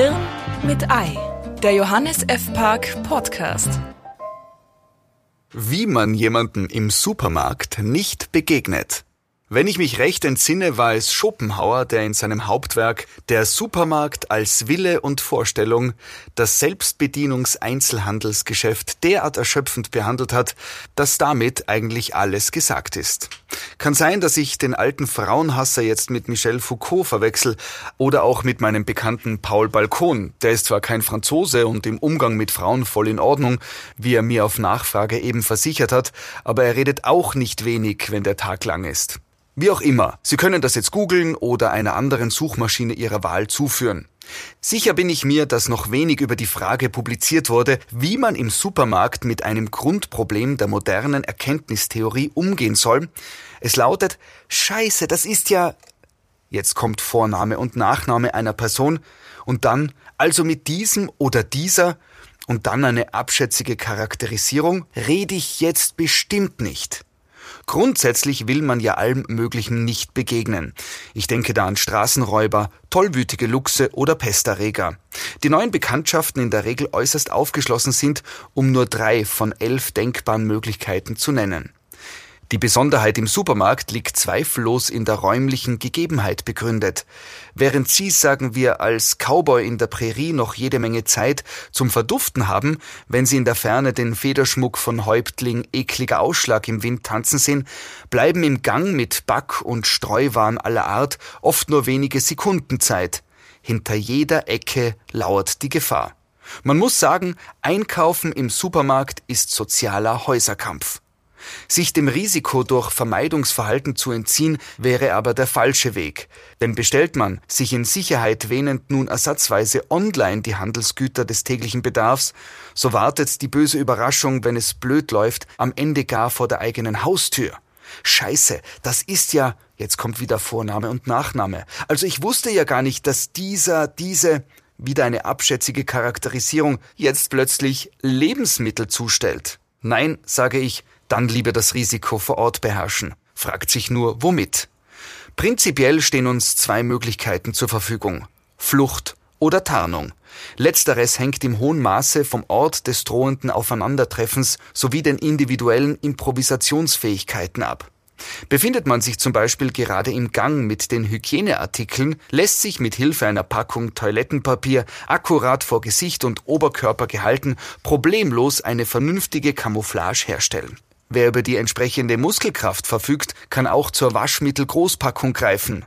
Hirn mit Ei, der Johannes F. Park Podcast. Wie man jemanden im Supermarkt nicht begegnet. Wenn ich mich recht entsinne, war es Schopenhauer, der in seinem Hauptwerk Der Supermarkt als Wille und Vorstellung das Selbstbedienungs-Einzelhandelsgeschäft derart erschöpfend behandelt hat, dass damit eigentlich alles gesagt ist. Kann sein, dass ich den alten Frauenhasser jetzt mit Michel Foucault verwechsel oder auch mit meinem bekannten Paul Balcon. Der ist zwar kein Franzose und im Umgang mit Frauen voll in Ordnung, wie er mir auf Nachfrage eben versichert hat, aber er redet auch nicht wenig, wenn der Tag lang ist. Wie auch immer, Sie können das jetzt googeln oder einer anderen Suchmaschine Ihrer Wahl zuführen. Sicher bin ich mir, dass noch wenig über die Frage publiziert wurde, wie man im Supermarkt mit einem Grundproblem der modernen Erkenntnistheorie umgehen soll. Es lautet, Scheiße, das ist ja... Jetzt kommt Vorname und Nachname einer Person und dann, also mit diesem oder dieser und dann eine abschätzige Charakterisierung, rede ich jetzt bestimmt nicht. Grundsätzlich will man ja allem Möglichen nicht begegnen. Ich denke da an Straßenräuber, tollwütige Luchse oder Pesterreger. Die neuen Bekanntschaften in der Regel äußerst aufgeschlossen sind, um nur drei von elf denkbaren Möglichkeiten zu nennen. Die Besonderheit im Supermarkt liegt zweifellos in der räumlichen Gegebenheit begründet. Während Sie, sagen wir, als Cowboy in der Prärie noch jede Menge Zeit zum Verduften haben, wenn Sie in der Ferne den Federschmuck von Häuptling ekliger Ausschlag im Wind tanzen sehen, bleiben im Gang mit Back- und Streuwaren aller Art oft nur wenige Sekunden Zeit. Hinter jeder Ecke lauert die Gefahr. Man muss sagen, Einkaufen im Supermarkt ist sozialer Häuserkampf. Sich dem Risiko durch Vermeidungsverhalten zu entziehen, wäre aber der falsche Weg. Denn bestellt man, sich in Sicherheit wähnend nun ersatzweise online die Handelsgüter des täglichen Bedarfs, so wartet die böse Überraschung, wenn es blöd läuft, am Ende gar vor der eigenen Haustür. Scheiße, das ist ja, jetzt kommt wieder Vorname und Nachname. Also ich wusste ja gar nicht, dass dieser, diese, wieder eine abschätzige Charakterisierung, jetzt plötzlich Lebensmittel zustellt. Nein, sage ich, dann lieber das Risiko vor Ort beherrschen. Fragt sich nur, womit? Prinzipiell stehen uns zwei Möglichkeiten zur Verfügung. Flucht oder Tarnung. Letzteres hängt im hohen Maße vom Ort des drohenden Aufeinandertreffens sowie den individuellen Improvisationsfähigkeiten ab. Befindet man sich zum Beispiel gerade im Gang mit den Hygieneartikeln, lässt sich mit Hilfe einer Packung Toilettenpapier akkurat vor Gesicht und Oberkörper gehalten problemlos eine vernünftige Camouflage herstellen. Wer über die entsprechende Muskelkraft verfügt, kann auch zur Waschmittelgroßpackung greifen.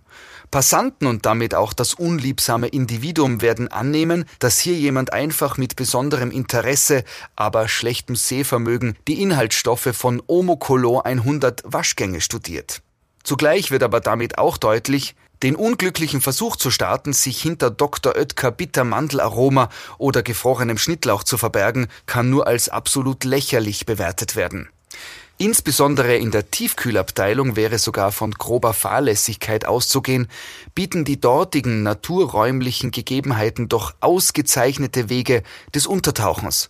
Passanten und damit auch das unliebsame Individuum werden annehmen, dass hier jemand einfach mit besonderem Interesse, aber schlechtem Sehvermögen die Inhaltsstoffe von Omocolo 100 Waschgänge studiert. Zugleich wird aber damit auch deutlich, den unglücklichen Versuch zu starten, sich hinter Dr. Oetker Bittermandelaroma oder gefrorenem Schnittlauch zu verbergen, kann nur als absolut lächerlich bewertet werden. Insbesondere in der Tiefkühlabteilung wäre sogar von grober Fahrlässigkeit auszugehen, bieten die dortigen naturräumlichen Gegebenheiten doch ausgezeichnete Wege des Untertauchens.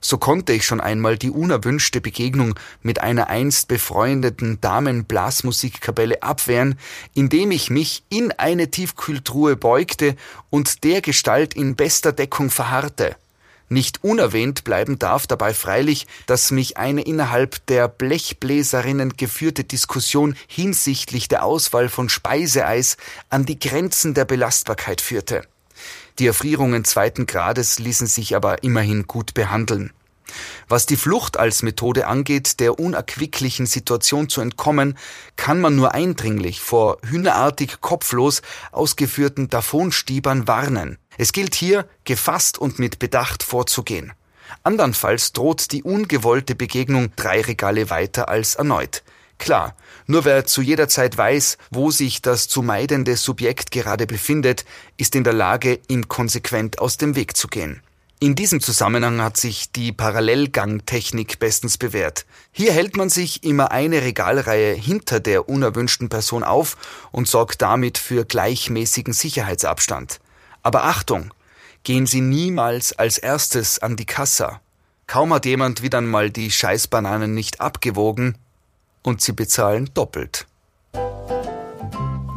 So konnte ich schon einmal die unerwünschte Begegnung mit einer einst befreundeten Damenblasmusikkapelle abwehren, indem ich mich in eine Tiefkühltruhe beugte und der Gestalt in bester Deckung verharrte. Nicht unerwähnt bleiben darf dabei freilich, dass mich eine innerhalb der Blechbläserinnen geführte Diskussion hinsichtlich der Auswahl von Speiseeis an die Grenzen der Belastbarkeit führte. Die Erfrierungen zweiten Grades ließen sich aber immerhin gut behandeln. Was die Flucht als Methode angeht, der unerquicklichen Situation zu entkommen, kann man nur eindringlich vor hühnerartig kopflos ausgeführten Davonstiebern warnen. Es gilt hier, gefasst und mit Bedacht vorzugehen. Andernfalls droht die ungewollte Begegnung drei Regale weiter als erneut. Klar, nur wer zu jeder Zeit weiß, wo sich das zu meidende Subjekt gerade befindet, ist in der Lage, ihm konsequent aus dem Weg zu gehen. In diesem Zusammenhang hat sich die Parallelgangtechnik bestens bewährt. Hier hält man sich immer eine Regalreihe hinter der unerwünschten Person auf und sorgt damit für gleichmäßigen Sicherheitsabstand. Aber Achtung, gehen Sie niemals als erstes an die Kassa. Kaum hat jemand wieder mal die Scheißbananen nicht abgewogen und Sie bezahlen doppelt.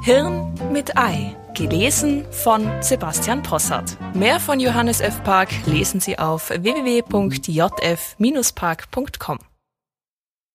Hirn mit Ei. Gelesen von Sebastian Possart. Mehr von Johannes F. Park lesen Sie auf www.jf-park.com.